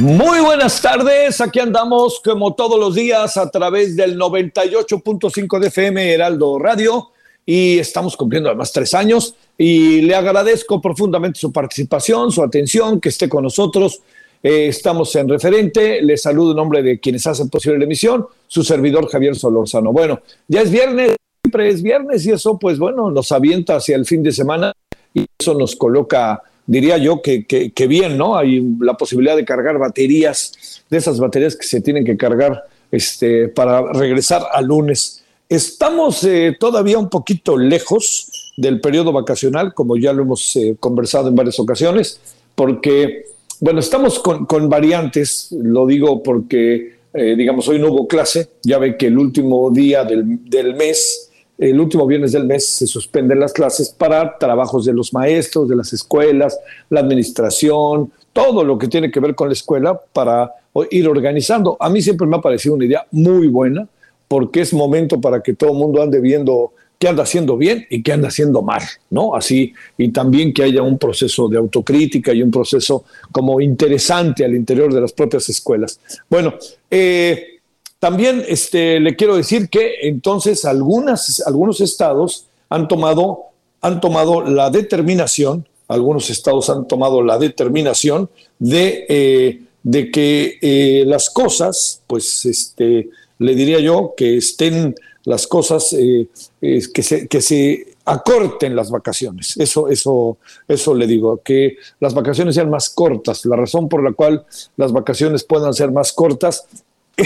Muy buenas tardes, aquí andamos como todos los días a través del 98.5 de FM Heraldo Radio y estamos cumpliendo además tres años y le agradezco profundamente su participación, su atención, que esté con nosotros. Eh, estamos en referente, le saludo en nombre de quienes hacen posible la emisión, su servidor Javier Solorzano. Bueno, ya es viernes, siempre es viernes y eso pues bueno, nos avienta hacia el fin de semana y eso nos coloca diría yo que, que, bien, ¿no? Hay la posibilidad de cargar baterías, de esas baterías que se tienen que cargar este, para regresar al lunes. Estamos eh, todavía un poquito lejos del periodo vacacional, como ya lo hemos eh, conversado en varias ocasiones, porque, bueno, estamos con, con variantes, lo digo porque, eh, digamos, hoy no hubo clase, ya ve que el último día del, del mes, el último viernes del mes se suspenden las clases para trabajos de los maestros, de las escuelas, la administración, todo lo que tiene que ver con la escuela para ir organizando. A mí siempre me ha parecido una idea muy buena porque es momento para que todo el mundo ande viendo qué anda haciendo bien y qué anda haciendo mal, ¿no? Así, y también que haya un proceso de autocrítica y un proceso como interesante al interior de las propias escuelas. Bueno, eh, también este, le quiero decir que entonces algunas, algunos estados han tomado, han tomado la determinación, algunos estados han tomado la determinación de, eh, de que eh, las cosas, pues este, le diría yo, que estén las cosas, eh, que, se, que se acorten las vacaciones. Eso, eso, eso le digo, que las vacaciones sean más cortas. La razón por la cual las vacaciones puedan ser más cortas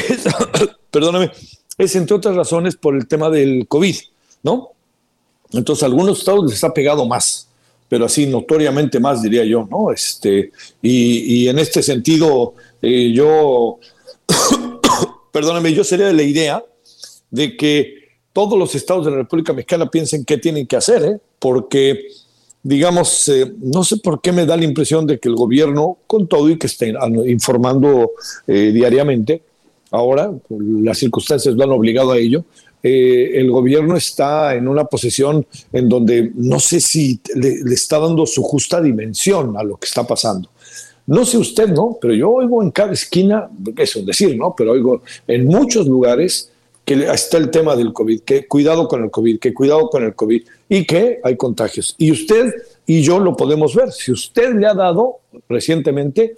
perdóname, es entre otras razones por el tema del COVID, ¿no? Entonces, a algunos estados les ha pegado más, pero así notoriamente más, diría yo, ¿no? Este, y, en este sentido, eh, yo, perdóname, yo sería de la idea de que todos los estados de la República Mexicana piensen qué tienen que hacer, ¿eh? porque digamos, eh, no sé por qué me da la impresión de que el gobierno, con todo y que estén informando eh, diariamente, ahora, las circunstancias lo han obligado a ello, eh, el gobierno está en una posición en donde no sé si le, está dando su justa dimensión a lo que está pasando. No sé usted, ¿no? Pero yo oigo en cada esquina, eso es decir, ¿no? Pero oigo en muchos lugares que está el tema del COVID, que cuidado con el COVID, que cuidado con el COVID y que hay contagios. Y usted y yo lo podemos ver. Si usted le ha dado recientemente,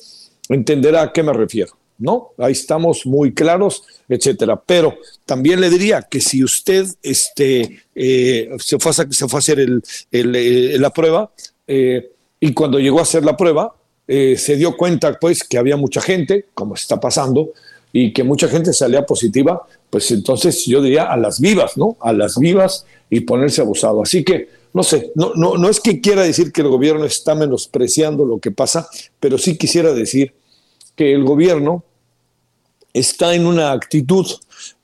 entenderá a qué me refiero. ¿No? Ahí estamos muy claros, etcétera. Pero también le diría que si usted este, eh, se, fue a, se a hacer el, eh, la prueba eh, y cuando llegó a hacer la prueba se dio cuenta pues que había mucha gente, como está pasando, y que mucha gente salía positiva, pues entonces yo diría a las vivas, ¿no? A las vivas y ponerse abusado. Así que no sé, no, no, no es que quiera decir que el gobierno está menospreciando lo que pasa, pero sí quisiera decir que el gobierno está en una actitud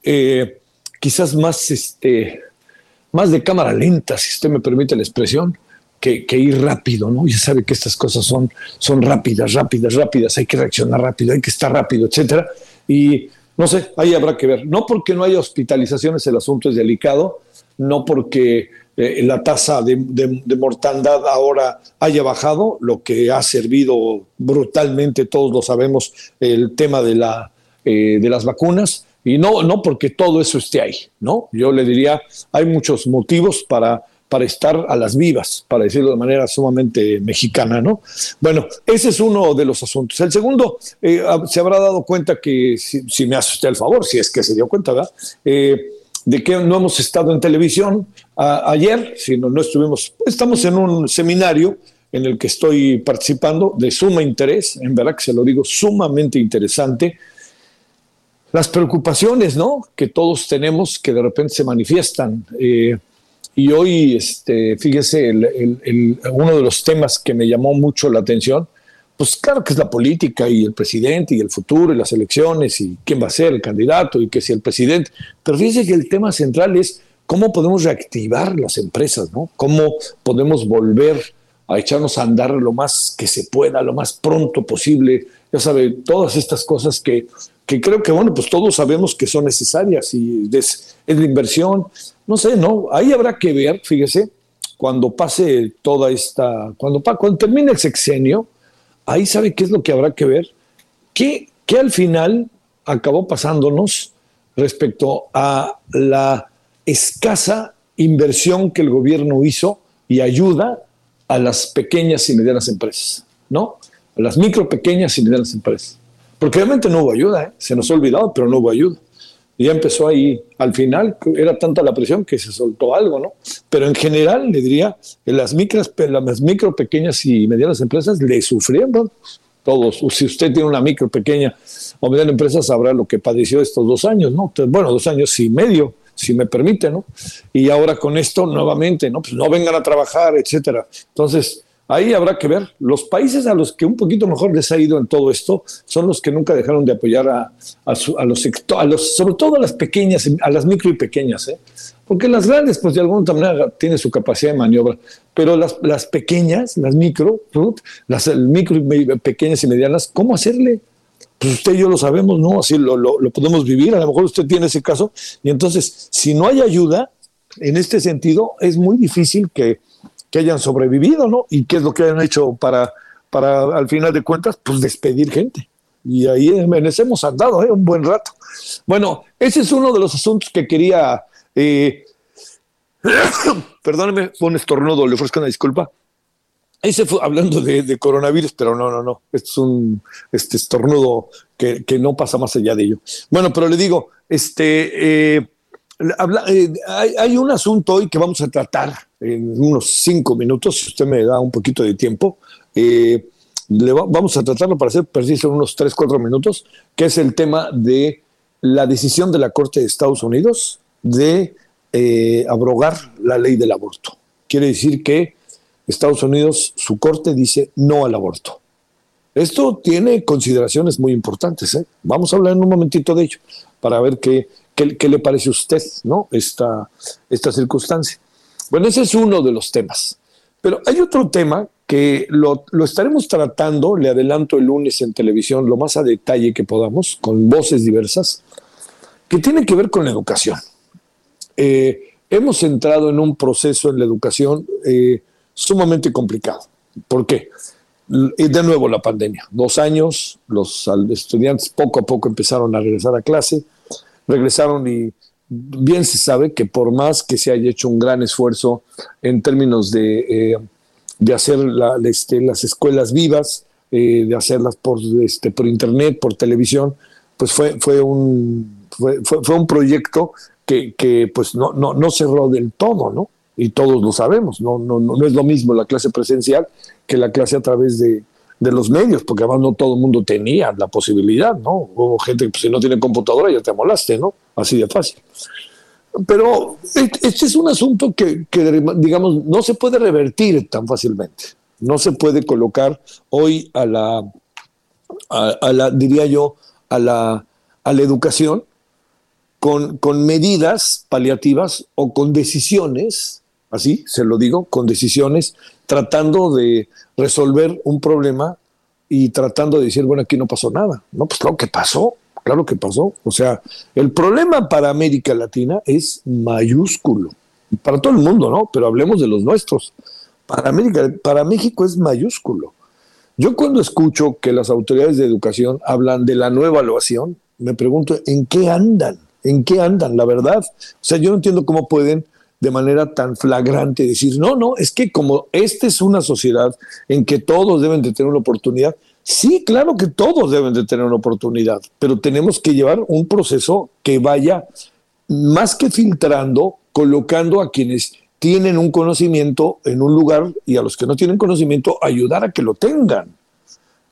eh, quizás más, este, más de cámara lenta, si usted me permite la expresión, que, ir rápido, ¿no? Ya sabe que estas cosas son, son rápidas, rápidas, rápidas, hay que reaccionar rápido, hay que estar rápido, etcétera. Y no sé, ahí habrá que ver. No porque no haya hospitalizaciones, el asunto es delicado, no porque eh, la tasa de, mortandad ahora haya bajado, lo que ha servido brutalmente, todos lo sabemos, el tema de, la, eh, de las vacunas, y no, no porque todo eso esté ahí, ¿no? Yo le diría, hay muchos motivos para para estar a las vivas, para decirlo de manera sumamente mexicana, ¿no? Bueno, ese es uno de los asuntos. El segundo, eh, ah, se habrá dado cuenta que, si, me hace usted el favor, si es que se dio cuenta, ¿verdad? Eh, de que no hemos estado en televisión ayer, sino no estuvimos, estamos en un seminario en el que estoy participando de suma interés, en verdad que se lo digo, sumamente interesante. Las preocupaciones, ¿no? Que todos tenemos que de repente se manifiestan. Eh, y hoy, este, fíjese, uno de los temas que me llamó mucho la atención, pues claro que es la política y el presidente y el futuro y las elecciones y quién va a ser el candidato y que si el presidente, pero fíjese que el tema central es cómo podemos reactivar las empresas, ¿no? Cómo podemos volver a echarnos a andar lo más que se pueda, lo más pronto posible. Ya sabe, todas estas cosas que, que creo que, bueno, pues todos sabemos que son necesarias y es, la inversión, no sé, no, ahí habrá que ver, fíjese, cuando pase toda esta, cuando, cuando termine el sexenio, ahí sabe qué es lo que habrá que ver, qué, qué al final acabó pasándonos respecto a la escasa inversión que el gobierno hizo y ayuda a las pequeñas y medianas empresas, ¿no? A las micro, pequeñas y medianas empresas. Porque realmente no hubo ayuda, ¿eh? se nos ha olvidado, pero no hubo ayuda. Y ya empezó ahí, al final era tanta la presión que se soltó algo, ¿no? Pero en general, le diría, que las, micras, las micro, pequeñas y medianas empresas le sufrieron todos. Si usted tiene una micro, pequeña o mediana empresa, sabrá lo que padeció estos dos años, ¿no? Bueno, dos años y medio, si me permite, ¿no? Y ahora con esto nuevamente, ¿no? Pues no vengan a trabajar, etcétera. Entonces, Ahí habrá que ver. Los países a los que un poquito mejor les ha ido en todo esto son los que nunca dejaron de apoyar a, a, los, a los, sobre todo a las pequeñas, a las micro y pequeñas, ¿eh? porque las grandes, pues de alguna manera tienen su capacidad de maniobra, pero las, las pequeñas, las micro, las micro y pequeñas y medianas, ¿cómo hacerle? Pues usted y yo lo sabemos, ¿no? Así lo, lo, lo podemos vivir, a lo mejor usted tiene ese caso, y entonces, si no hay ayuda, en este sentido, es muy difícil que, que hayan sobrevivido, ¿no? Y qué es lo que han hecho para, para al final de cuentas, pues despedir gente. Y ahí hemos andado ¿eh? un buen rato. Bueno, ese es uno de los asuntos que quería... Eh, perdóneme, fue un estornudo, le ofrezco una disculpa. Ese fue hablando de, coronavirus, pero no, no, no. es un este estornudo que, que, no pasa más allá de ello. Bueno, pero le digo, este, eh, eh, hay, un asunto hoy que vamos a tratar en unos cinco minutos, si usted me da un poquito de tiempo. Eh, vamos a tratarlo para ser preciso en unos tres, cuatro minutos, que es el tema de la decisión de la Corte de Estados Unidos de eh, abrogar la ley del aborto. Quiere decir que Estados Unidos, su Corte dice no al aborto. Esto tiene consideraciones muy importantes. Vamos a hablar en un momentito de ello para ver qué, ¿Qué, le parece a usted ¿no? esta, esta circunstancia? Bueno, ese es uno de los temas. Pero hay otro tema que lo, estaremos tratando, le adelanto el lunes en televisión, lo más a detalle que podamos, con voces diversas, que tiene que ver con la educación. Eh, hemos entrado en un proceso en la educación eh, sumamente complicado. ¿Por qué? De nuevo la pandemia. Dos años, los estudiantes poco a poco empezaron a regresar a clase regresaron y bien se sabe que por más que se haya hecho un gran esfuerzo en términos de, eh, de hacer este, las escuelas vivas, eh, de hacerlas por, este, por internet, por televisión, pues fue, fue, un, fue, fue, un proyecto que, que, pues no, no, no cerró del todo, ¿no? Y todos lo sabemos, no, no, no es lo mismo la clase presencial que la clase a través de, de los medios, porque además no todo el mundo tenía la posibilidad, ¿no? Hubo gente que pues, si no tiene computadora ya te molaste, ¿no? Así de fácil. Pero este es un asunto que, digamos, no se puede revertir tan fácilmente. No se puede colocar hoy a la, a, la diría yo, a la, a la educación con, con medidas paliativas o con decisiones, así se lo digo, con decisiones, tratando de resolver un problema y tratando de decir, bueno, aquí no pasó nada. No, pues claro que pasó, claro que pasó. O sea, el problema para América Latina es mayúsculo, para todo el mundo, ¿no? Pero hablemos de los nuestros. Para América, para México es mayúsculo. Yo cuando escucho que las autoridades de educación hablan de la nueva evaluación, me pregunto, ¿en qué andan? ¿En qué andan? La verdad. O sea, yo no entiendo cómo pueden de manera tan flagrante decir, no, no, es que como esta es una sociedad en que todos deben de tener una oportunidad, sí, claro que todos deben de tener una oportunidad, pero tenemos que llevar un proceso que vaya más que filtrando, colocando a quienes tienen un conocimiento en un lugar y a los que no tienen conocimiento ayudar a que lo tengan.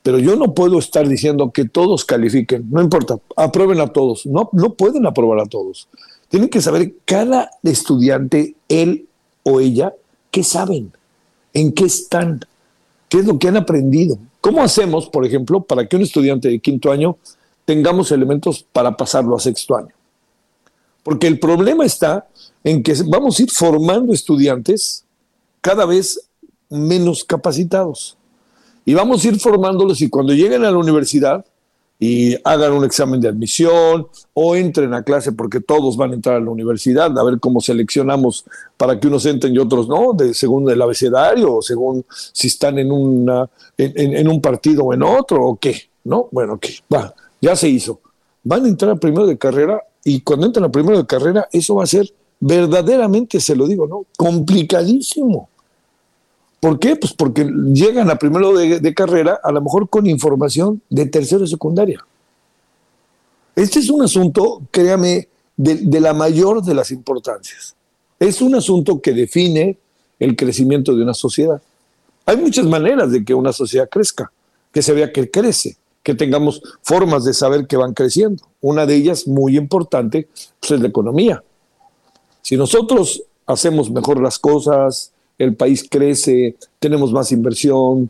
Pero yo no puedo estar diciendo que todos califiquen, no importa, aprueben a todos. No, no pueden aprobar a todos. Tienen que saber cada estudiante, él o ella, qué saben, en qué están, qué es lo que han aprendido. ¿Cómo hacemos, por ejemplo, para que un estudiante de quinto año tengamos elementos para pasarlo a sexto año? Porque el problema está en que vamos a ir formando estudiantes cada vez menos capacitados. Y vamos a ir formándolos y cuando lleguen a la universidad y hagan un examen de admisión o entren a clase, porque todos van a entrar a la universidad, a ver cómo seleccionamos para que unos entren y otros no, de, según el abecedario o según si están en, una, en, un partido o en otro o qué, ¿no? Bueno, ok, va, ya se hizo. Van a entrar a primero de carrera y cuando entran a primero de carrera, eso va a ser verdaderamente, se lo digo, ¿no? Complicadísimo. ¿Por qué? Pues porque llegan a primero de, carrera, a lo mejor con información de tercero y secundaria. Este es un asunto, créame, de, la mayor de las importancias. Es un asunto que define el crecimiento de una sociedad. Hay muchas maneras de que una sociedad crezca, que se vea que crece, que tengamos formas de saber que van creciendo. Una de ellas, muy importante, pues es la economía. Si nosotros hacemos mejor las cosas, el país crece, tenemos más inversión,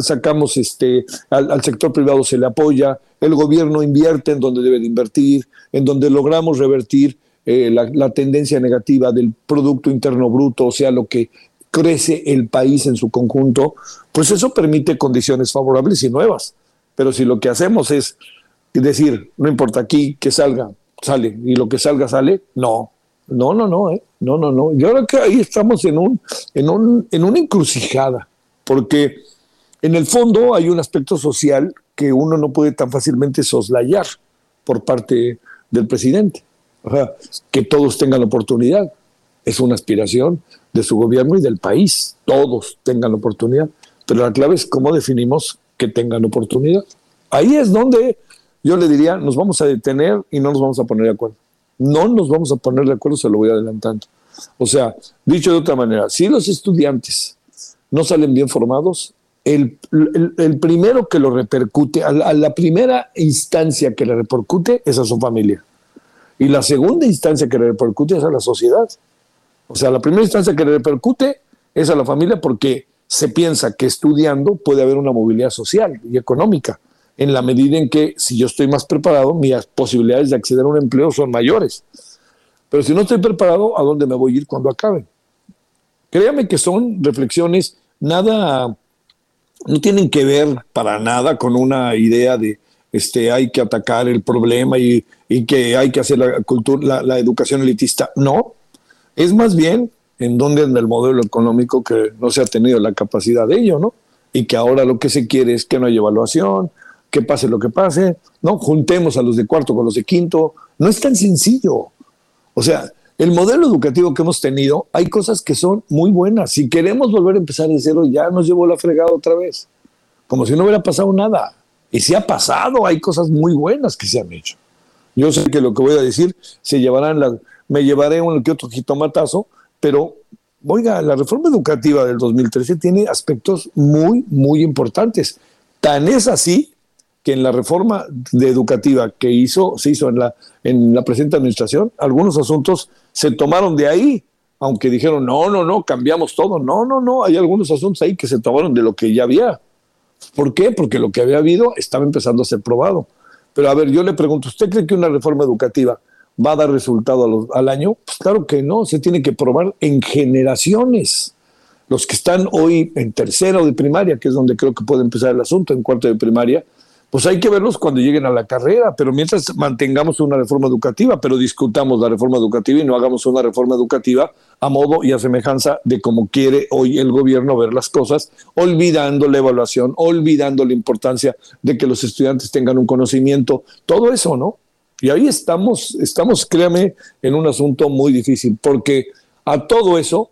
sacamos este, al, sector privado se le apoya, el gobierno invierte en donde debe de invertir, en donde logramos revertir eh, la, tendencia negativa del Producto Interno Bruto, o sea, lo que crece el país en su conjunto, pues eso permite condiciones favorables y nuevas. Pero si lo que hacemos es decir, no importa aquí que salga, sale, y lo que salga sale, no, no, no, no, ¿eh? no, no, no. Yo creo que ahí estamos en, un, en, un, en una encrucijada, porque en el fondo hay un aspecto social que uno no puede tan fácilmente soslayar por parte del presidente. O sea, que todos tengan oportunidad. Es una aspiración de su gobierno y del país. Todos tengan la oportunidad. Pero la clave es cómo definimos que tengan oportunidad. Ahí es donde yo le diría, nos vamos a detener y no nos vamos a poner de acuerdo no nos vamos a poner de acuerdo, se lo voy adelantando. O sea, dicho de otra manera, si los estudiantes no salen bien formados, el, primero que lo repercute, a la, primera instancia que le repercute es a su familia. Y la segunda instancia que le repercute es a la sociedad. O sea, la primera instancia que le repercute es a la familia porque se piensa que estudiando puede haber una movilidad social y económica en la medida en que si yo estoy más preparado, mis posibilidades de acceder a un empleo son mayores. Pero si no estoy preparado, ¿a dónde me voy a ir cuando acabe? Créame que son reflexiones nada, no tienen que ver para nada con una idea de este, hay que atacar el problema y, que hay que hacer la, cultura, la, educación elitista. No, es más bien en donde en el modelo económico que no se ha tenido la capacidad de ello, ¿no? Y que ahora lo que se quiere es que no haya evaluación, que pase lo que pase, ¿no? Juntemos a los de cuarto con los de quinto. No es tan sencillo. O sea, el modelo educativo que hemos tenido, hay cosas que son muy buenas. Si queremos volver a empezar de cero, ya nos llevó la fregada otra vez. Como si no hubiera pasado nada. Y si ha pasado, hay cosas muy buenas que se han hecho. Yo sé que lo que voy a decir se llevarán las, me llevaré un que otro jitomatazo, pero oiga, la reforma educativa del 2013 tiene aspectos muy, muy importantes. Tan es así que en la reforma de educativa que hizo, se hizo en la, en la presente administración, algunos asuntos se tomaron de ahí, aunque dijeron, no, no, no, cambiamos todo. No, no, no, hay algunos asuntos ahí que se tomaron de lo que ya había. ¿Por qué? Porque lo que había habido estaba empezando a ser probado. Pero a ver, yo le pregunto, ¿usted cree que una reforma educativa va a dar resultado al año? Pues claro que no, se tiene que probar en generaciones. Los que están hoy en tercero de primaria, que es donde creo que puede empezar el asunto, en cuarto de primaria, pues hay que verlos cuando lleguen a la carrera, pero mientras mantengamos una reforma educativa, pero discutamos la reforma educativa y no hagamos una reforma educativa a modo y a semejanza de cómo quiere hoy el gobierno ver las cosas, olvidando la evaluación, olvidando la importancia de que los estudiantes tengan un conocimiento, todo eso, ¿no? Y ahí estamos, estamos, créame, en un asunto muy difícil, porque a todo eso,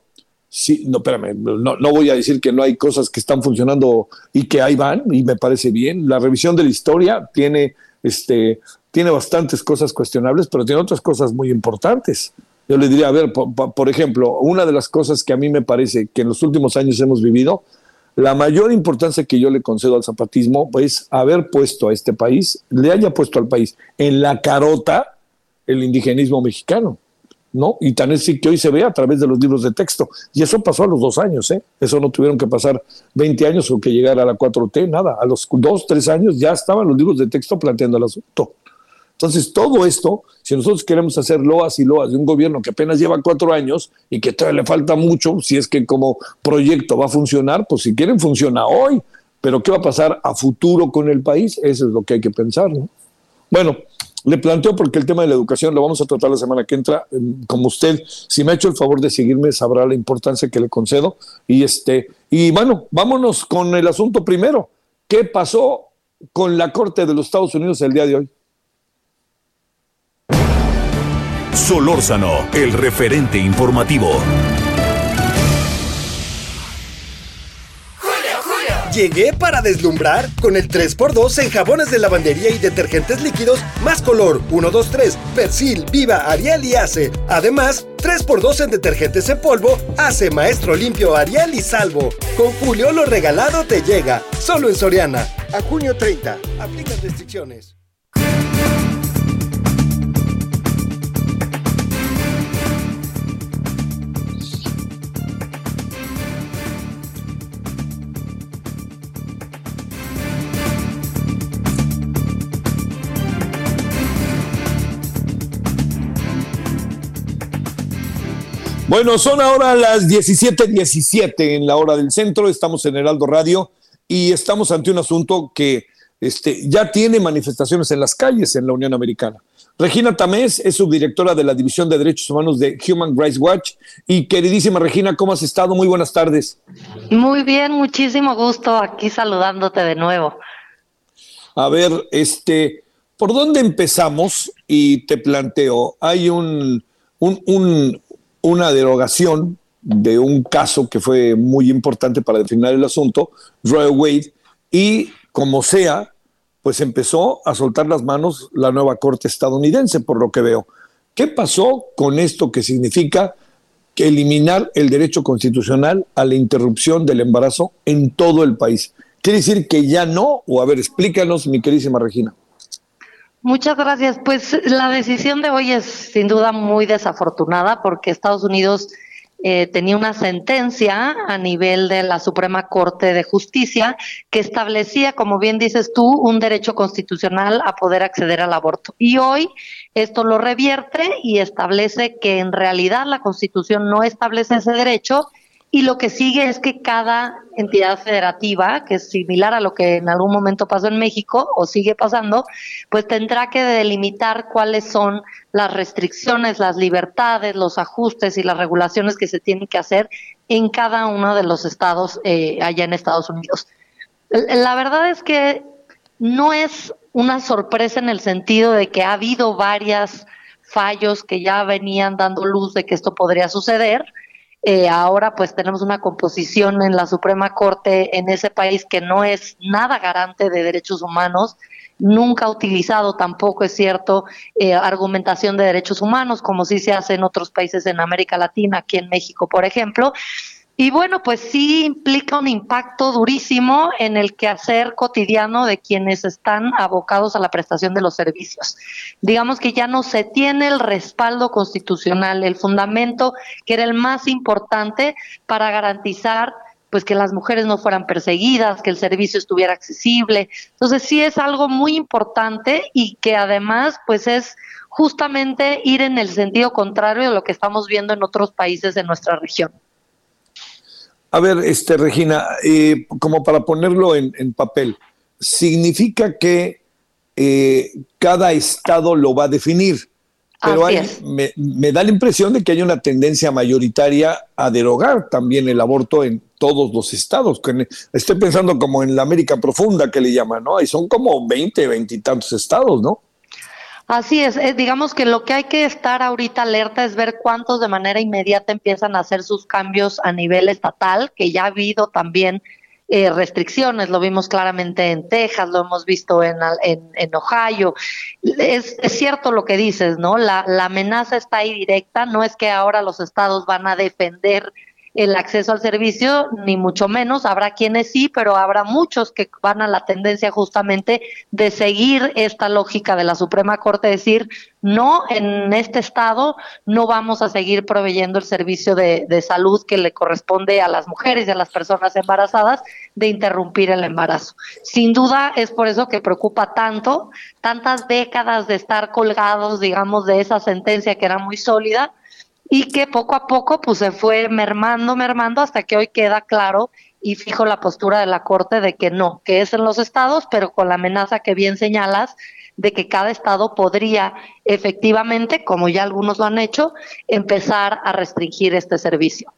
sí, no, espérame, no, no, voy a decir que no hay cosas que están funcionando y que ahí van, y me parece bien. La revisión de la historia tiene, este, tiene bastantes cosas cuestionables, pero tiene otras cosas muy importantes. Yo le diría, a ver, por, por ejemplo, una de las cosas que a mí me parece que en los últimos años hemos vivido la mayor importancia que yo le concedo al zapatismo es haber puesto a este país, le haya puesto al país en la carota el indigenismo mexicano, ¿no? Y tan es así que hoy se ve a través de los libros de texto. Y eso pasó a los dos años, ¿eh? Eso no tuvieron que pasar 20 años o que llegara a la 4T, nada. A los dos, tres años ya estaban los libros de texto planteando el asunto. Entonces, todo esto, si nosotros queremos hacer loas y loas de un gobierno que apenas lleva cuatro años y que todavía le falta mucho, si es que como proyecto va a funcionar, pues si quieren funciona hoy, pero ¿qué va a pasar a futuro con el país? Eso es lo que hay que pensar, ¿no? Bueno, le planteo porque el tema de la educación lo vamos a tratar la semana que entra. Como usted, si me ha hecho el favor de seguirme, sabrá la importancia que le concedo. Y este, y bueno, vámonos con el asunto primero. ¿Qué pasó con la Corte de los Estados Unidos el día de hoy? Solórzano, el referente informativo. Llegué para deslumbrar con el 3x2 en jabones de lavandería y detergentes líquidos más color 1, 2, 3, Persil, Viva, Ariel y Ace. Además, 3x2 en detergentes en polvo, Ace, Maestro Limpio, Ariel y Salvo. Con Julio lo regalado te llega, solo en Soriana. A junio 30, aplican restricciones. Bueno, son ahora las 17:17 en la hora del centro. Estamos en Heraldo Radio y estamos ante un asunto que este, ya tiene manifestaciones en las calles en la Unión Americana. Regina Tamés es subdirectora de la División de Derechos Humanos de Human Rights Watch. Y queridísima Regina, ¿cómo has estado? Muy buenas tardes. Muy bien, muchísimo gusto aquí saludándote de nuevo. A ver, este, ¿por dónde empezamos? Y te planteo, hay un, un, un, una derogación de un caso que fue muy importante para definir el asunto, Roy Wade, y como sea, pues empezó a soltar las manos la nueva Corte estadounidense, por lo que veo. ¿Qué pasó con esto que significa que eliminar el derecho constitucional a la interrupción del embarazo en todo el país? ¿Quiere decir que ya no? O a ver, explícanos, mi queridísima Regina. Muchas gracias. Pues la decisión de hoy es sin duda muy desafortunada porque Estados Unidos eh, tenía una sentencia a nivel de la Suprema Corte de Justicia que establecía, como bien dices tú, un derecho constitucional a poder acceder al aborto. Y hoy esto lo revierte y establece que en realidad la Constitución no establece ese derecho y lo que sigue es que cada entidad federativa, que es similar a lo que en algún momento pasó en México o sigue pasando, pues tendrá que delimitar cuáles son las restricciones, las libertades, los ajustes y las regulaciones que se tienen que hacer en cada uno de los estados eh, allá en Estados Unidos. La verdad es que no es una sorpresa en el sentido de que ha habido varios fallos que ya venían dando luz de que esto podría suceder eh, ahora pues tenemos una composición en la Suprema Corte en ese país que no es nada garante de derechos humanos, nunca ha utilizado tampoco, es cierto, eh, argumentación de derechos humanos, como sí se hace en otros países en América Latina, aquí en México, por ejemplo. Y bueno, pues sí implica un impacto durísimo en el quehacer cotidiano de quienes están abocados a la prestación de los servicios. Digamos que ya no se tiene el respaldo constitucional, el fundamento que era el más importante para garantizar pues que las mujeres no fueran perseguidas, que el servicio estuviera accesible. Entonces sí es algo muy importante y que además pues es justamente ir en el sentido contrario de lo que estamos viendo en otros países de nuestra región. A ver, este Regina, eh, como para ponerlo en, papel, significa que eh, cada estado lo va a definir, pero hay, me, me, da la impresión de que hay una tendencia mayoritaria a derogar también el aborto en todos los estados. Estoy pensando como en la América Profunda que le llaman, ¿no? Y son como 20, 20 y tantos estados, ¿no? Así es, eh, digamos que lo que hay que estar ahorita alerta es ver cuántos de manera inmediata empiezan a hacer sus cambios a nivel estatal, que ya ha habido también eh, restricciones, lo vimos claramente en Texas, lo hemos visto en, en, Ohio. Es, es, cierto lo que dices, ¿no? La, la amenaza está ahí directa, no es que ahora los estados van a defender el acceso al servicio, ni mucho menos. Habrá quienes sí, pero habrá muchos que van a la tendencia justamente de seguir esta lógica de la Suprema Corte, decir, no, en este estado no vamos a seguir proveyendo el servicio de, de salud que le corresponde a las mujeres y a las personas embarazadas de interrumpir el embarazo. Sin duda es por eso que preocupa tanto, tantas décadas de estar colgados, digamos, de esa sentencia que era muy sólida y que poco a poco pues se fue mermando, mermando hasta que hoy queda claro y fijo la postura de la Corte de que no, que es en los estados, pero con la amenaza que bien señalas de que cada estado podría efectivamente, como ya algunos lo han hecho, empezar a restringir este servicio.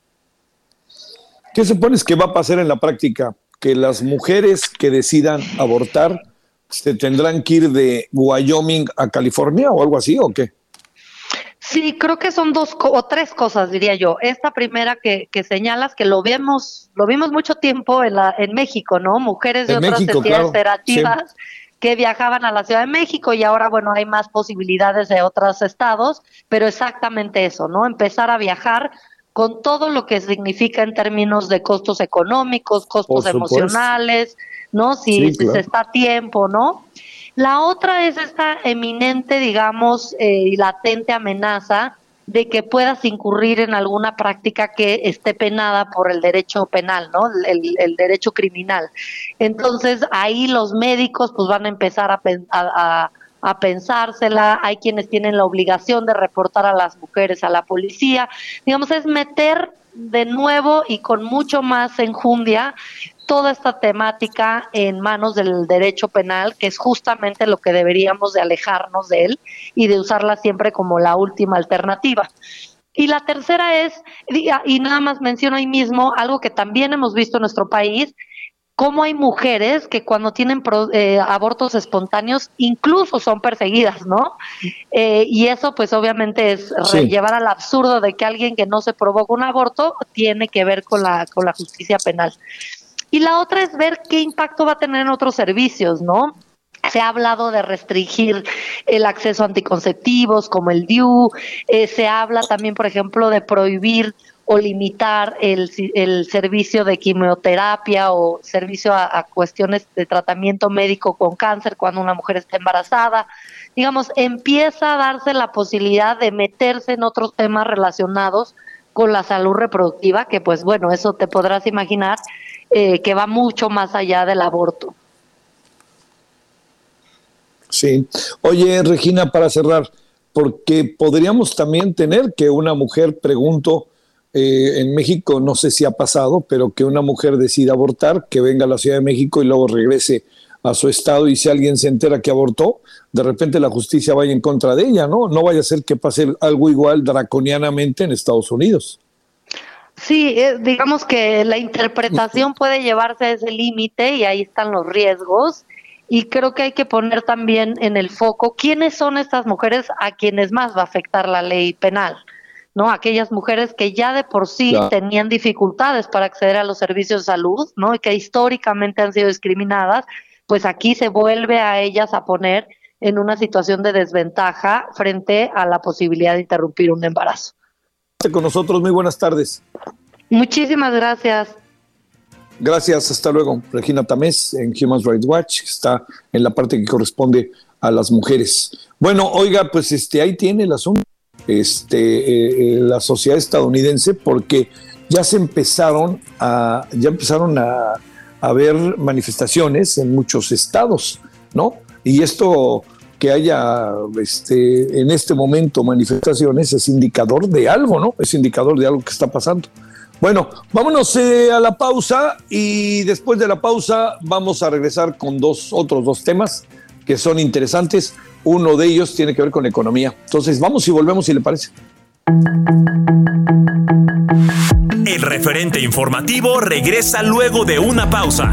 ¿Qué supones que va a pasar en la práctica? Que las mujeres que decidan abortar se tendrán que ir de Wyoming a California o algo así o qué? Sí, creo que son dos o tres cosas, diría yo. Esta primera que, que señalas, que lo vemos, lo vimos mucho tiempo en, la, en México, ¿no? Mujeres de otras entidades federativas que viajaban a la Ciudad de México y ahora, bueno, hay más posibilidades de otros estados, pero exactamente eso, ¿no? Empezar a viajar con todo lo que significa en términos de costos económicos, costos emocionales, ¿no? Si, si se está a tiempo, ¿no? La otra es esta eminente, digamos, eh, y latente amenaza de que puedas incurrir en alguna práctica que esté penada por el derecho penal, ¿no? El, derecho criminal. Entonces ahí los médicos pues van a empezar a, a, a, pensársela, hay quienes tienen la obligación de reportar a las mujeres a la policía, digamos, es meter de nuevo y con mucho más enjundia toda esta temática en manos del derecho penal, que es justamente lo que deberíamos de alejarnos de él y de usarla siempre como la última alternativa. Y la tercera es, y nada más menciono ahí mismo, algo que también hemos visto en nuestro país, cómo hay mujeres que cuando tienen eh, abortos espontáneos incluso son perseguidas, ¿no? Eh, y eso pues obviamente es llevar al absurdo de que alguien que no se provoca un aborto tiene que ver con la, con la justicia penal. Y la otra es ver qué impacto va a tener en otros servicios, ¿no? Se ha hablado de restringir el acceso a anticonceptivos como el DIU, eh, se habla también, por ejemplo, de prohibir o limitar el, servicio de quimioterapia o servicio a, cuestiones de tratamiento médico con cáncer cuando una mujer está embarazada. Digamos, empieza a darse la posibilidad de meterse en otros temas relacionados con la salud reproductiva, que pues bueno, eso te podrás imaginar eh, que va mucho más allá del aborto. Sí. Oye, Regina, para cerrar, porque podríamos también tener que una mujer, pregunto, eh, en México no sé si ha pasado, pero que una mujer decida abortar, que venga a la Ciudad de México y luego regrese a su estado y si alguien se entera que abortó, de repente la justicia vaya en contra de ella, ¿no? No vaya a ser que pase algo igual draconianamente en Estados Unidos. Sí, eh, digamos que la interpretación puede llevarse a ese límite y ahí están los riesgos. Y creo que hay que poner también en el foco quiénes son estas mujeres a quienes más va a afectar la ley penal. ¿No? Aquellas mujeres que ya de por sí tenían dificultades para acceder a los servicios de salud, ¿no? Y que históricamente han sido discriminadas, pues aquí se vuelve a ellas a poner en una situación de desventaja frente a la posibilidad de interrumpir un embarazo con nosotros. Muy buenas tardes. Muchísimas gracias. Gracias, hasta luego. Regina Tamés en Human Rights Watch, está en la parte que corresponde a las mujeres. Bueno, oiga, pues este ahí tiene el asunto, este, eh, eh, la sociedad estadounidense, porque ya se empezaron a, ya empezaron a, a haber manifestaciones en muchos estados, ¿no? Y esto que haya este, en este momento manifestaciones es indicador de algo, ¿no? Es indicador de algo que está pasando. Bueno, vámonos eh, a la pausa y después de la pausa vamos a regresar con dos otros dos temas que son interesantes. Uno de ellos tiene que ver con economía. Entonces, vamos y volvemos si le parece. El referente informativo regresa luego de una pausa.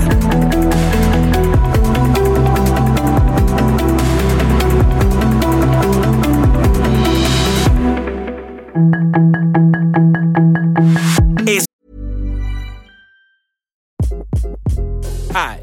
Hi,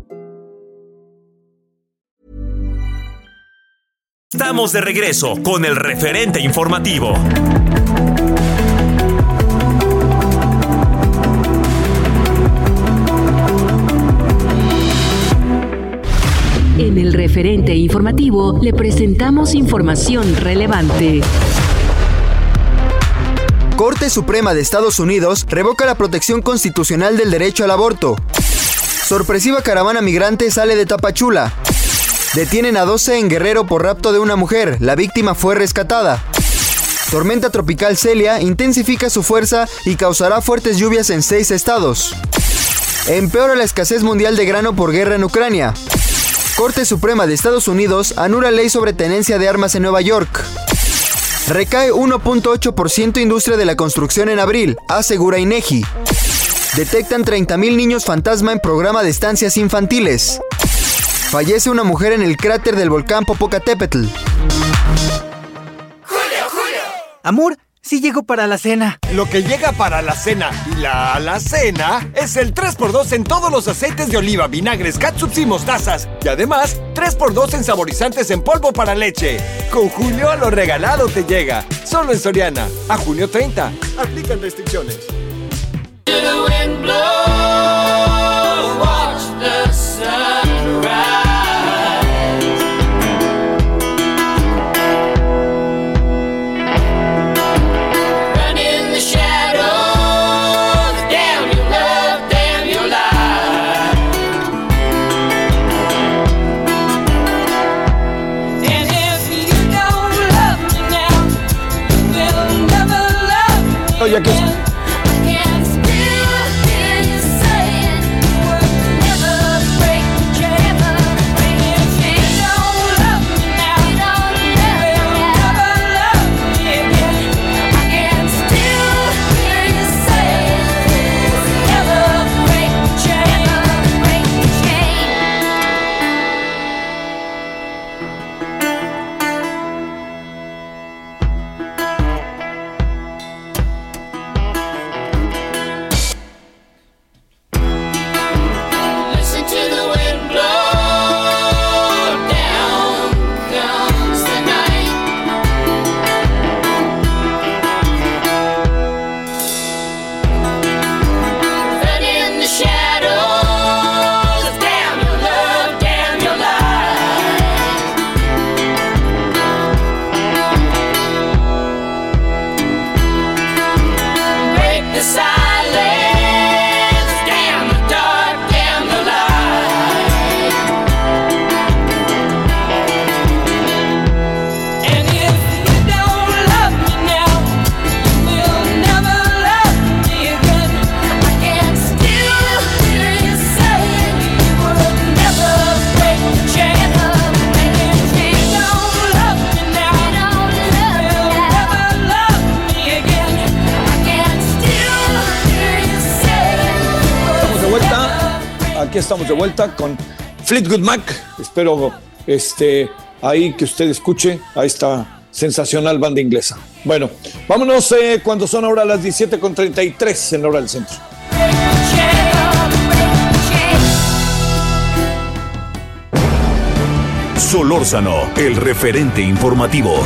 Estamos de regreso con el referente informativo. En el referente informativo le presentamos información relevante. Corte Suprema de Estados Unidos revoca la protección constitucional del derecho al aborto. Sorpresiva caravana migrante sale de Tapachula. Detienen a 12 en Guerrero por rapto de una mujer. La víctima fue rescatada. Tormenta tropical Celia intensifica su fuerza y causará fuertes lluvias en seis estados. Empeora la escasez mundial de grano por guerra en Ucrania. Corte Suprema de Estados Unidos anula ley sobre tenencia de armas en Nueva York. Recae 1.8% industria de la construcción en abril, asegura INEGI. Detectan 30.000 niños fantasma en programa de estancias infantiles. Fallece una mujer en el cráter del volcán Popocatépetl. Amor, sí llego para la cena. Lo que llega para la cena y la alacena es el 3x2 en todos los aceites de oliva, vinagres, catsups y mostazas. Y además, 3x2 en saborizantes en polvo para leche. Con Julio a lo regalado te llega. Solo en Soriana. A junio 30. Aplican restricciones. Estamos de vuelta con Fleetwood Mac. Espero este, ahí que usted escuche a esta sensacional banda inglesa. Bueno, vámonos eh, cuando son ahora las 17.33 en la hora del centro. Solórzano, el referente informativo.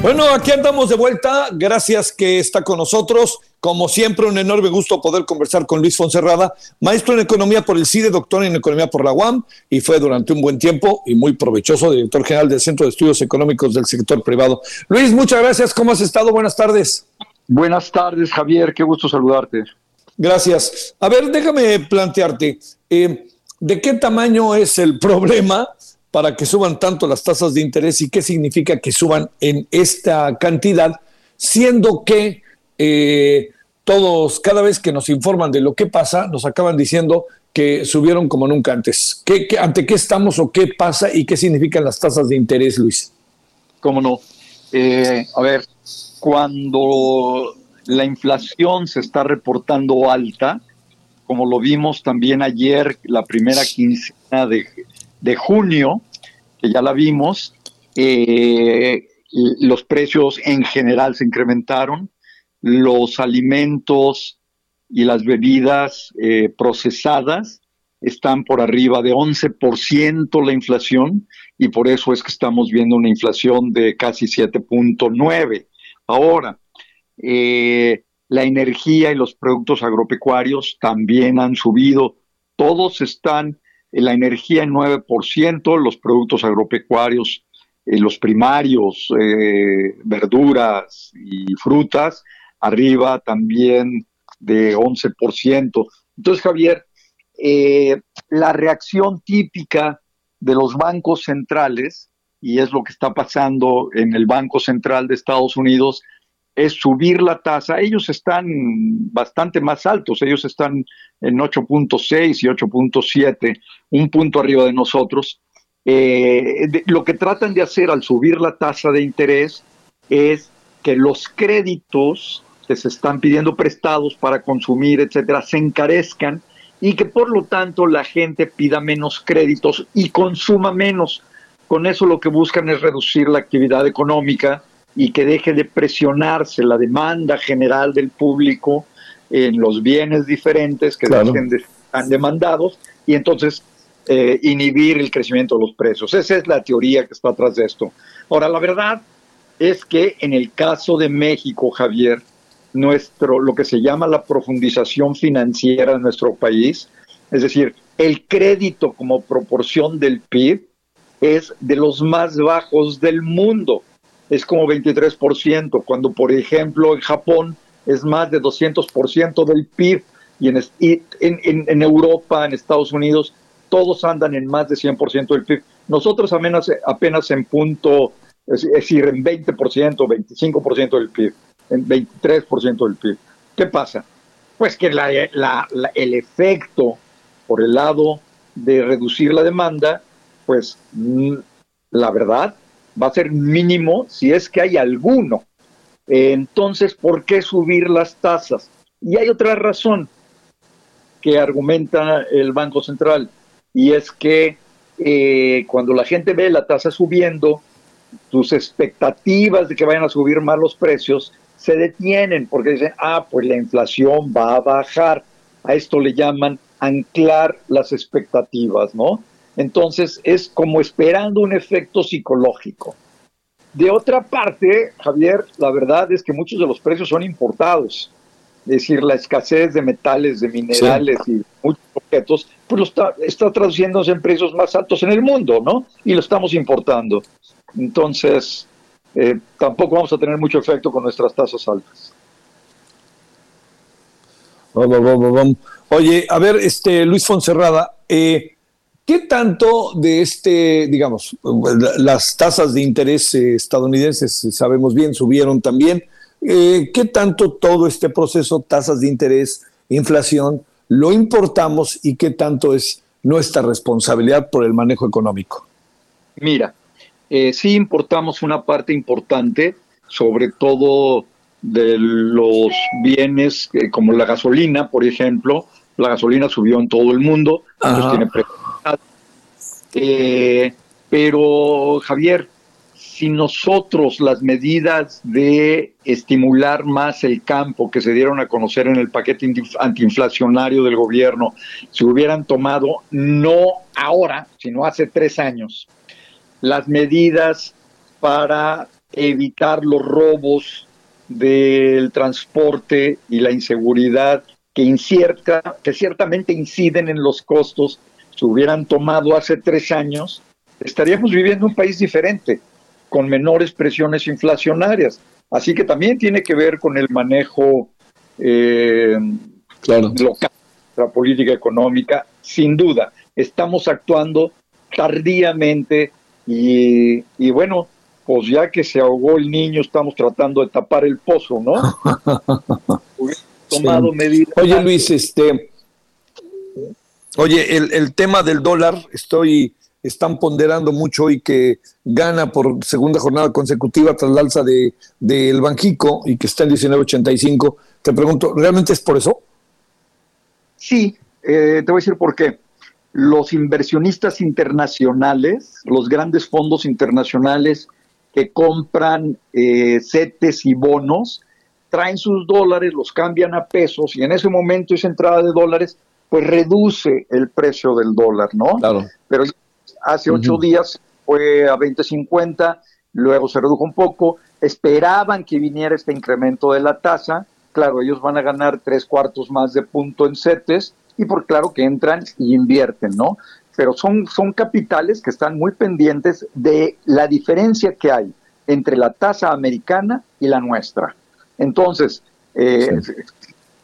Bueno, aquí andamos de vuelta. Gracias que está con nosotros. Como siempre, un enorme gusto poder conversar con Luis Fonserrada, maestro en economía por el CIDE, doctor en economía por la UAM y fue durante un buen tiempo y muy provechoso director general del Centro de Estudios Económicos del Sector Privado. Luis, muchas gracias. ¿Cómo has estado? Buenas tardes. Buenas tardes, Javier. Qué gusto saludarte. Gracias. A ver, déjame plantearte, eh, ¿de qué tamaño es el problema para que suban tanto las tasas de interés y qué significa que suban en esta cantidad, siendo que eh, todos, cada vez que nos informan de lo que pasa, nos acaban diciendo que subieron como nunca antes. ¿Qué, ante qué estamos o qué pasa y qué significan las tasas de interés, Luis? ¿Cómo no? Eh, a ver, cuando la inflación se está reportando alta, como lo vimos también ayer, la primera quincena de, de junio, que ya la vimos, eh, los precios en general se incrementaron, los alimentos y las bebidas eh, procesadas están por arriba de 11% la inflación y por eso es que estamos viendo una inflación de casi 7.9. Ahora, eh, la energía y los productos agropecuarios también han subido. Todos están, la energía en 9%, los productos agropecuarios, eh, los primarios, eh, verduras y frutas, arriba también de 11%. Entonces, Javier, eh, la reacción típica de los bancos centrales, y es lo que está pasando en el Banco Central de Estados Unidos, es subir la tasa. Ellos están bastante más altos, ellos están en 8.6 y 8.7, un punto arriba de nosotros. Eh, lo que tratan de hacer al subir la tasa de interés es que los créditos que se están pidiendo prestados para consumir, etcétera, se encarezcan y que por lo tanto la gente pida menos créditos y consuma menos. Con eso lo que buscan es reducir la actividad económica y que deje de presionarse la demanda general del público en los bienes diferentes que Claro. dejen de estar demandados y entonces eh, inhibir el crecimiento de los precios. Esa es la teoría que está atrás de esto. Ahora, la verdad es que en el caso de México, Javier, nuestro, lo que se llama la profundización financiera de nuestro país, es decir, el crédito como proporción del PIB es de los más bajos del mundo. Es como 23%, cuando por ejemplo en Japón es más de 200% del PIB y, en, en, en- Europa, en Estados Unidos, todos andan en más de 100% del PIB. Nosotros apenas, apenas en punto, es decir, en 20%, 25% del PIB, en 23% del PIB. ¿Qué pasa? Pues que la- la- la- el efecto por el lado de reducir la demanda, pues mm, la verdad va a ser mínimo si es que hay alguno. Entonces, ¿por qué subir las tasas? Y hay otra razón que argumenta el Banco Central, y es que eh, cuando la gente ve la tasa subiendo, tus expectativas de que vayan a subir más los precios se detienen porque dicen, ah, pues la inflación va a bajar. A esto le llaman anclar las expectativas, ¿no? Entonces es como esperando un efecto psicológico. De otra parte, Javier, la verdad es que muchos de los precios son importados. Es decir, la escasez de metales, de minerales y muchos objetos, pues lo está, está traduciéndose en precios más altos en el mundo, ¿no? Y lo estamos importando. Entonces, eh, tampoco vamos a tener mucho efecto con nuestras tasas altas. Oye, a ver, este Luis Fonserrada, eh, ¿Qué tanto de este, digamos, las tasas de interés eh, estadounidenses, eh, sabemos bien, subieron también? Eh, ¿Qué tanto todo este proceso, tasas de interés, inflación, lo importamos y qué tanto es nuestra responsabilidad por el manejo económico? Mira, eh, sí importamos una parte importante, sobre todo de los bienes eh, como la gasolina, por ejemplo. La gasolina subió en todo el mundo, entonces Ajá. tiene precio. Eh, pero, Javier, si nosotros las medidas de estimular más el campo que se dieron a conocer en el paquete antiinflacionario del gobierno se hubieran tomado no ahora, sino hace tres años, las medidas para evitar los robos del transporte y la inseguridad que, incierta, que ciertamente inciden en los costos, se hubieran tomado hace tres años, estaríamos viviendo un país diferente, con menores presiones inflacionarias. Así que también tiene que ver con el manejo eh, local, la política económica, sin duda. Estamos actuando tardíamente y, y bueno, pues ya que se ahogó el niño, estamos tratando de tapar el pozo, ¿no? Tomado Sí. medidas Oye. Luis, este. Oye, el, el tema del dólar, estoy. Están ponderando mucho hoy que gana por segunda jornada consecutiva tras la alza de, del Banjico y que está en 19.85. Te pregunto, ¿realmente es por eso? Sí, eh, te voy a decir por qué. Los inversionistas internacionales, los grandes fondos internacionales que compran eh, CETES y bonos, traen sus dólares, los cambian a pesos y en ese momento esa entrada de dólares pues reduce el precio del dólar, ¿no? Claro. Pero hace ocho días fue a 20.50, luego se redujo un poco, esperaban que viniera este incremento de la tasa, claro, ellos van a ganar tres cuartos más de punto en CETES y por claro que entran y invierten, ¿no? Pero son, son capitales que están muy pendientes de la diferencia que hay entre la tasa americana y la nuestra. Entonces, eh,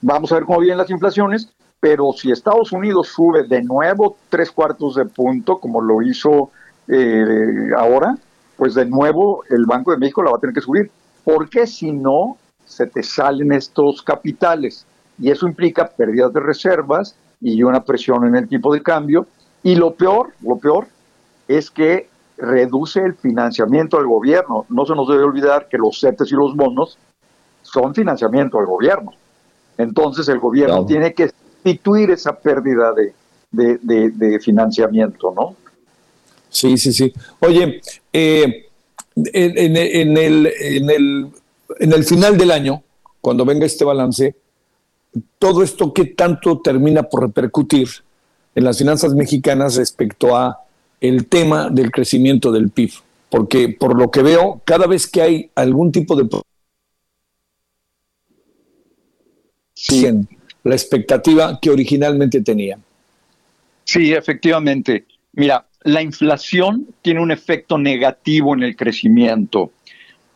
vamos a ver cómo vienen las inflaciones, pero si Estados Unidos sube de nuevo tres cuartos de punto, como lo hizo eh, ahora, pues de nuevo el Banco de México la va a tener que subir, porque si no, se te salen estos capitales y eso implica pérdidas de reservas y una presión en el tipo de cambio. Y lo peor, lo peor es que reduce el financiamiento del gobierno. No se nos debe olvidar que los CETES y los bonos son financiamiento del gobierno. Entonces el gobierno Claro. tiene que sustituir esa pérdida de, de- de- de financiamiento, ¿no? Sí, sí, sí. Oye, eh, en, en- en el, en, el, en el final del año, cuando venga este balance, todo esto qué tanto termina por repercutir en las finanzas mexicanas respecto a el tema del crecimiento del PIB, porque por lo que veo, cada vez que hay algún tipo de siguen la expectativa que originalmente tenían. Sí, efectivamente. Mira, la inflación tiene un efecto negativo en el crecimiento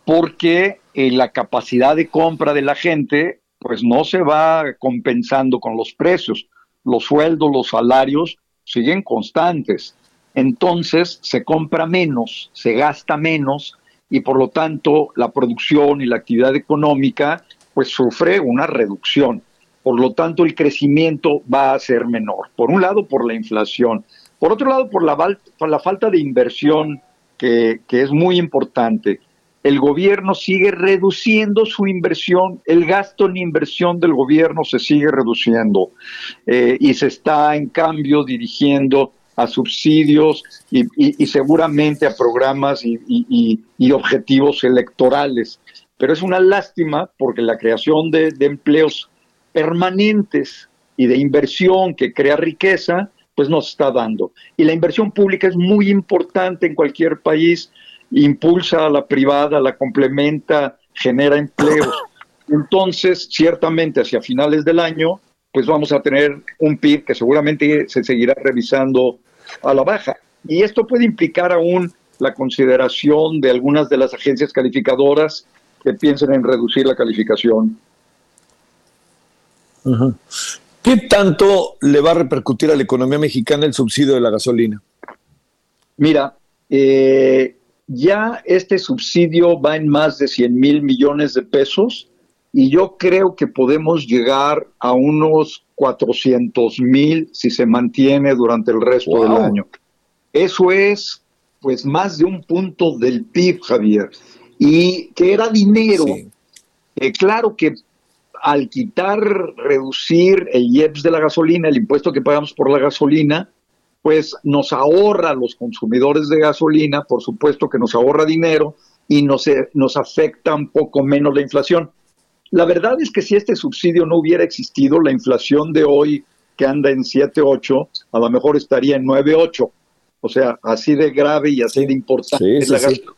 porque eh, la capacidad de compra de la gente pues no se va compensando con los precios. Los sueldos, los salarios siguen constantes. Entonces se compra menos, se gasta menos y por lo tanto la producción y la actividad económica pues sufre una reducción. Por lo tanto, el crecimiento va a ser menor. Por un lado, por la inflación. Por otro lado, por la, por la falta de inversión, que, que es muy importante. El gobierno sigue reduciendo su inversión, el gasto en inversión del gobierno se sigue reduciendo eh, y se está, en cambio, dirigiendo a subsidios y, y- y seguramente a programas y- y objetivos electorales. Pero es una lástima porque la creación de, de empleos permanentes y de inversión que crea riqueza, pues nos está dando. Y la inversión pública es muy importante en cualquier país, impulsa a la privada, la complementa, genera empleos. Entonces, ciertamente hacia finales del año, pues vamos a tener un PIB que seguramente se seguirá revisando a la baja. Y esto puede implicar aún la consideración de algunas de las agencias calificadoras que piensen en reducir la calificación. ¿Qué tanto le va a repercutir a la economía mexicana el subsidio de la gasolina? Mira, eh, ya este subsidio va en más de 100 mil millones de pesos y yo creo que podemos llegar a unos 400 mil si se mantiene durante el resto Wow. del año. Eso es pues más de un punto del PIB, Javier. Y que era dinero. Eh, claro que al quitar, reducir el IEPS de la gasolina, el impuesto que pagamos por la gasolina, pues nos ahorra a los consumidores de gasolina, por supuesto que nos ahorra dinero y nos, nos afecta un poco menos la inflación. La verdad es que si este subsidio no hubiera existido, la inflación de hoy, que anda en 7.8, a lo mejor estaría en 9.8. O sea, así de grave y así de importante Sí, es sí, la sí. gasolina.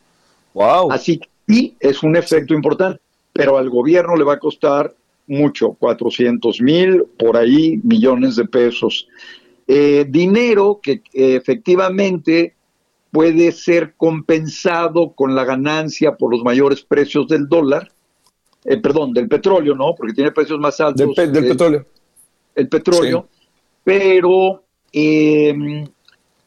Wow. Así que sí, es un efecto importante, pero al gobierno le va a costar mucho, 400 mil, por ahí, millones de pesos. Eh, dinero que eh, efectivamente puede ser compensado con la ganancia por los mayores precios del dólar, eh, perdón, del petróleo, ¿no? Porque tiene precios más altos. Del, pe- del eh, petróleo. el petróleo, pero eh,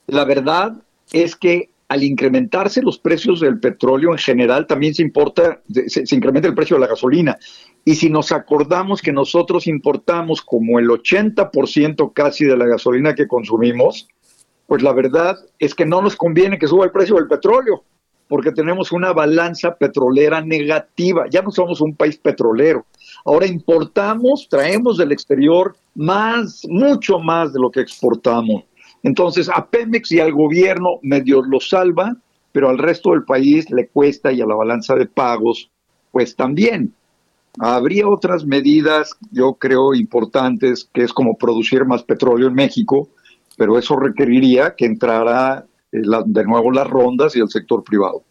la verdad es que al incrementarse los precios del petróleo en general, también se, importa, se, incrementa el precio de la gasolina. Y si nos acordamos que nosotros importamos como el 80% casi de la gasolina que consumimos, pues la verdad es que no nos conviene que suba el precio del petróleo, porque tenemos una balanza petrolera negativa. Ya no somos un país petrolero. Ahora importamos, traemos del exterior más, mucho más de lo que exportamos. Entonces, a Pemex y al gobierno medio lo salva, pero al resto del país le cuesta y a la balanza de pagos, pues también. Habría otras medidas, yo creo, importantes, que es como producir más petróleo en México, pero eso requeriría que entrara eh, la- de nuevo las rondas y el sector privado.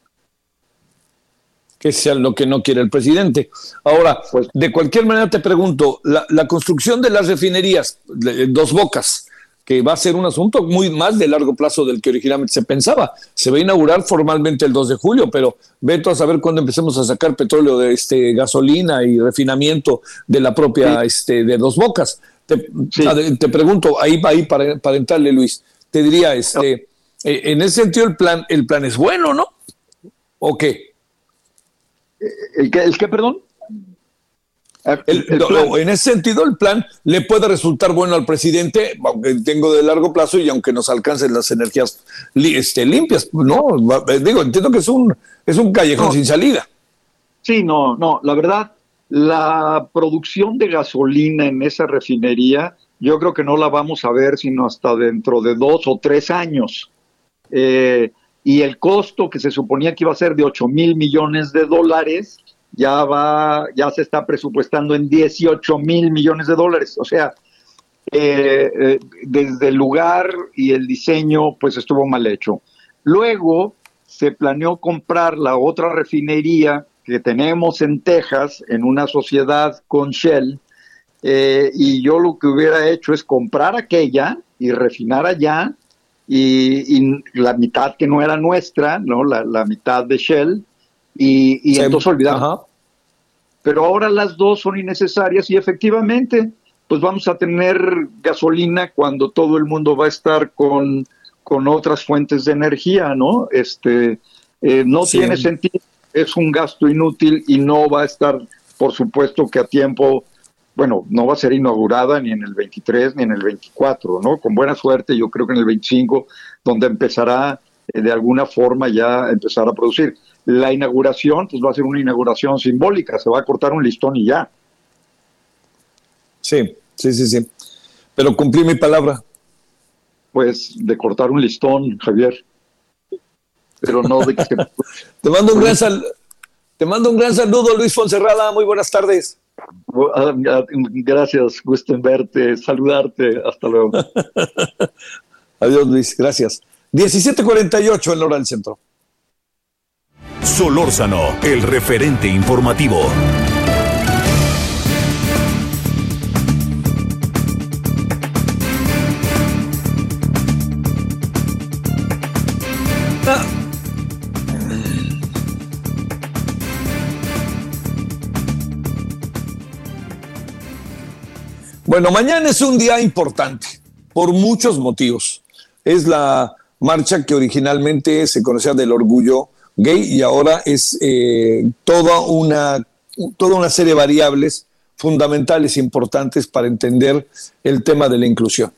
que sea lo que no quiere el presidente. Ahora, Pues de cualquier manera te pregunto, la, la construcción de las refinerías, de- dos bocas, que va a ser un asunto muy más de largo plazo del que originalmente se pensaba. Se va a inaugurar formalmente el 2 de julio, pero veto a saber cuándo empecemos a sacar petróleo de este gasolina y refinamiento de la propia este de dos bocas. Te, te pregunto, ahí, ahí para, para entrarle, Luis, te diría, este, eh, en ese sentido el plan, el plan es bueno, ¿no? ¿O qué? ¿El qué, el qué, perdón? El- el no, plan. no, en ese sentido, el plan le puede resultar bueno al presidente, aunque tengo de largo plazo y aunque nos alcancen las energías li- este, limpias. No, eh, digo, entiendo que es un, es un callejón No. sin salida. Sí, no, no, la verdad, la producción de gasolina en esa refinería, yo creo que no la vamos a ver sino hasta dentro de dos o tres años. Eh, y el costo que se suponía que iba a ser de 8 mil millones de dólares, ya va, ya se está presupuestando en 18 mil millones de dólares. O sea, eh, eh, desde el lugar y el diseño, pues estuvo mal hecho. Luego se planeó comprar la otra refinería que tenemos en Texas, en una sociedad con Shell, eh, y yo lo que hubiera hecho es comprar aquella y refinar allá, y, y la mitad que no era nuestra, ¿no? La, la mitad de Shell, y, y Sí, entonces olvidamos. ajá. Pero ahora las dos son innecesarias y efectivamente, pues vamos a tener gasolina cuando todo el mundo va a estar con, con otras fuentes de energía, ¿no? Este, eh, no Sí. tiene sentido, es un gasto inútil y no va a estar, por supuesto, que a tiempo, bueno, no va a ser inaugurada ni en el 23 ni en el 24, ¿no? Con buena suerte, yo creo que en el 25, donde empezará de alguna forma ya empezar a producir. La inauguración, pues va a ser una inauguración simbólica, se va a cortar un listón y ya. Sí, sí, sí, sí. Pero cumplí mi palabra. Pues de cortar un listón, Javier. Pero no de que. Te mando un gran sal- te mando un gran saludo, Luis Fonserrada. Muy buenas tardes. Ah, ah, Gracias, gusto en verte, saludarte. Hasta luego. Adiós, Luis. Gracias. 17:48 en la hora del centro. Solórzano, el referente informativo. Bueno, mañana es un día importante por muchos motivos. Es la marcha que originalmente se conocía del orgullo gay y ahora es eh, toda, una, toda una serie de variables fundamentales e importantes para entender el tema de la inclusión.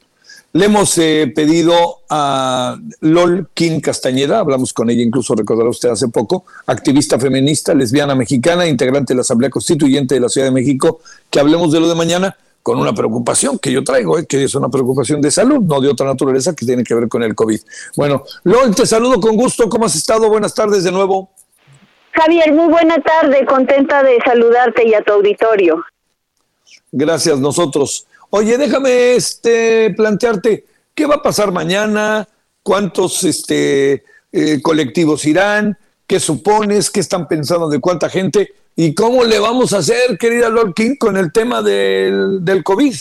Le hemos eh, pedido a Lol King Castañeda, hablamos con ella, incluso recordará usted hace poco, activista feminista, lesbiana mexicana, integrante de la Asamblea Constituyente de la Ciudad de México, que hablemos de lo de mañana con una preocupación que yo traigo, eh, que es una preocupación de salud, no de otra naturaleza, que tiene que ver con el COVID. Bueno, Lol, te saludo con gusto, ¿cómo has estado? Buenas tardes de nuevo. Javier, muy buena tarde, contenta de saludarte y a tu auditorio. Gracias, nosotros. Oye, déjame este, plantearte, ¿qué va a pasar mañana? ¿Cuántos este, eh, colectivos irán? ¿Qué supones? ¿Qué están pensando de cuánta gente? ¿Y cómo le vamos a hacer, querida Lord King, con el tema del, del COVID?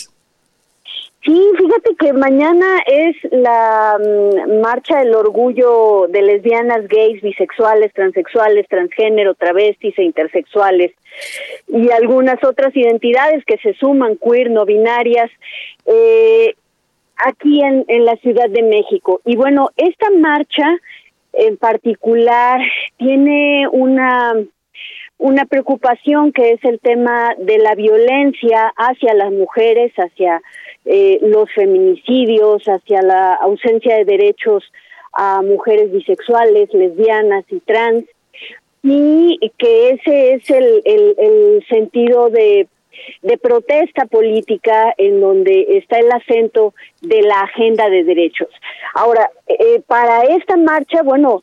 Sí, fíjate que mañana es la mm, marcha del orgullo de lesbianas, gays, bisexuales, transexuales, transgénero, travestis e intersexuales y algunas otras identidades que se suman, queer, no binarias, eh, aquí en, en la Ciudad de México. Y bueno, esta marcha en particular tiene una una preocupación que es el tema de la violencia hacia las mujeres, hacia eh, los feminicidios, hacia la ausencia de derechos a mujeres bisexuales, lesbianas y trans, y que ese es el, el, sentido de, de protesta política en donde está el acento de la agenda de derechos. Ahora, eh, para esta marcha, bueno,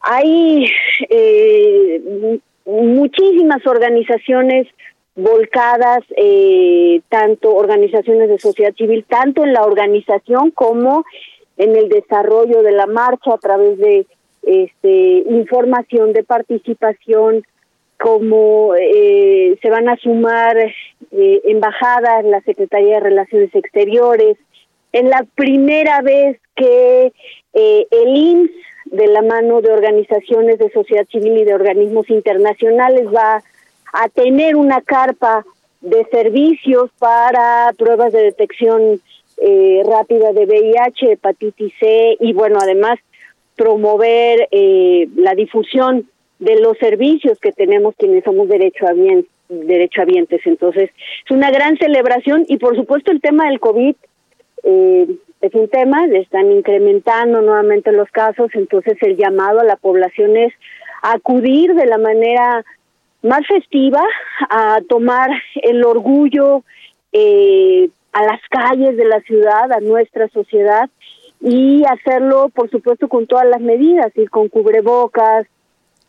hay eh, muchísimas organizaciones volcadas, eh, tanto organizaciones de sociedad civil, tanto en la organización como en el desarrollo de la marcha a través de este, información de participación, como eh, se van a sumar eh, embajadas, la Secretaría de Relaciones Exteriores. Es la primera vez que eh, el IMSS de la mano de organizaciones de sociedad civil y de organismos internacionales va a tener una carpa de servicios para pruebas de detección eh, rápida de VIH, hepatitis C y bueno, además promover eh, la difusión de los servicios que tenemos quienes somos derechohabientes. Entonces, es una gran celebración y por supuesto el tema del COVID eh, es un tema, están incrementando nuevamente los casos, entonces el llamado a la población es acudir de la manera más festiva, a tomar el orgullo eh, a las calles de la ciudad, a nuestra sociedad, y hacerlo, por supuesto, con todas las medidas, ir con cubrebocas,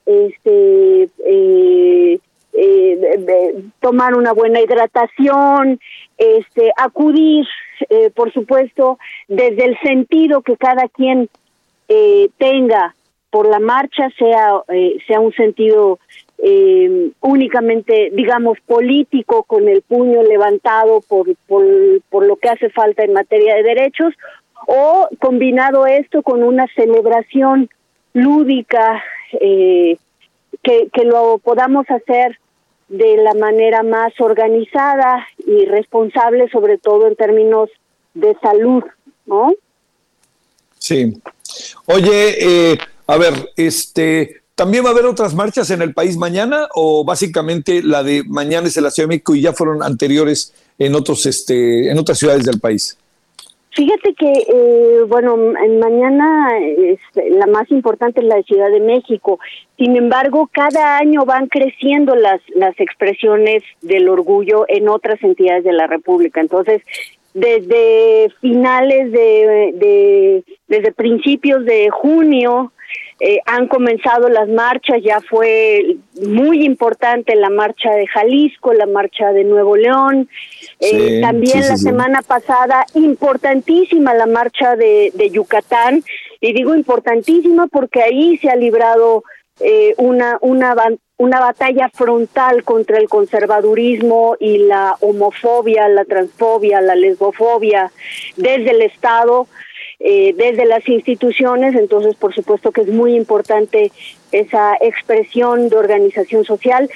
este, eh, eh, tomar una buena hidratación, este, acudir, eh, por supuesto, desde el sentido que cada quien eh, tenga por la marcha, sea, eh, sea un sentido únicamente, digamos, político, con el puño levantado por, por, por lo que hace falta en materia de derechos, o combinado esto con una celebración lúdica, eh, que, que lo podamos hacer de la manera más organizada y responsable, sobre todo en términos de salud, ¿no? Sí. Oye, eh, a ver, este, ¿también va a haber otras marchas en el país mañana o básicamente la de mañana es en la Ciudad de México y ya fueron anteriores en otros, este, en otras ciudades del país? Fíjate que, eh, bueno, en mañana es, la más importante es la de Ciudad de México. Sin embargo, cada año van creciendo las, las expresiones del orgullo en otras entidades de la República. Entonces, desde finales de, de desde principios de junio, eh, han comenzado las marchas, ya fue muy importante la marcha de Jalisco, la marcha de Nuevo León, eh, Sí, también sí, la sí, semana pasada, importantísima la marcha de, de Yucatán, y digo importantísima porque ahí se ha librado eh, una, una, una batalla frontal contra el conservadurismo y la homofobia, la transfobia, la lesbofobia desde el Estado eh, desde las instituciones, entonces por supuesto que es muy importante esa expresión de organización social.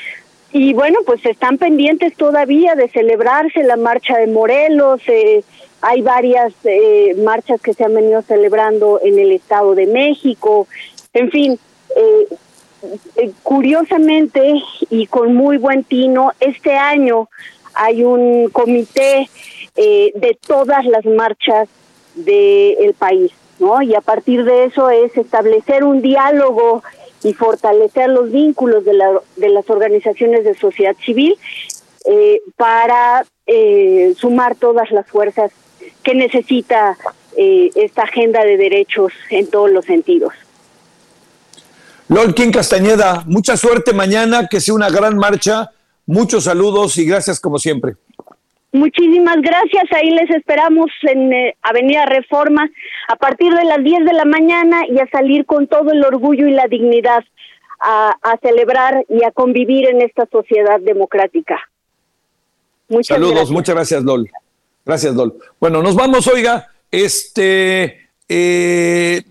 y bueno, pues están pendientes todavía de celebrarse la marcha de Morelos. eh, hay varias eh, marchas que se han venido celebrando en el Estado de México. En fin, eh, eh, curiosamente y con muy buen tino, este año hay un comité eh, de todas las marchas del país, ¿no? Y a partir de eso es establecer un diálogo y fortalecer los vínculos de, la- de las organizaciones de sociedad civil eh, para eh, sumar todas las fuerzas que necesita eh, esta agenda de derechos en todos los sentidos. Lolkin Castañeda, mucha suerte mañana, que sea una gran marcha. Muchos saludos y gracias como siempre. Muchísimas gracias. Ahí les esperamos en eh, Avenida Reforma a partir de las 10 de la mañana y a salir con todo el orgullo y la dignidad a, a celebrar y a convivir en esta sociedad democrática. Muchas Saludos, gracias. muchas gracias, Lol. Gracias, Lol. Bueno, nos vamos, oiga. Este eh,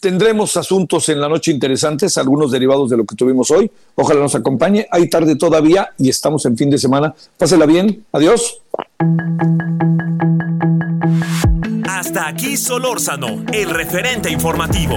tendremos asuntos en la noche interesantes, algunos derivados de lo que tuvimos hoy. Ojalá nos acompañe. Hay tarde todavía y estamos en fin de semana. Pásela bien. Adiós. Hasta aquí Solórzano, el referente informativo.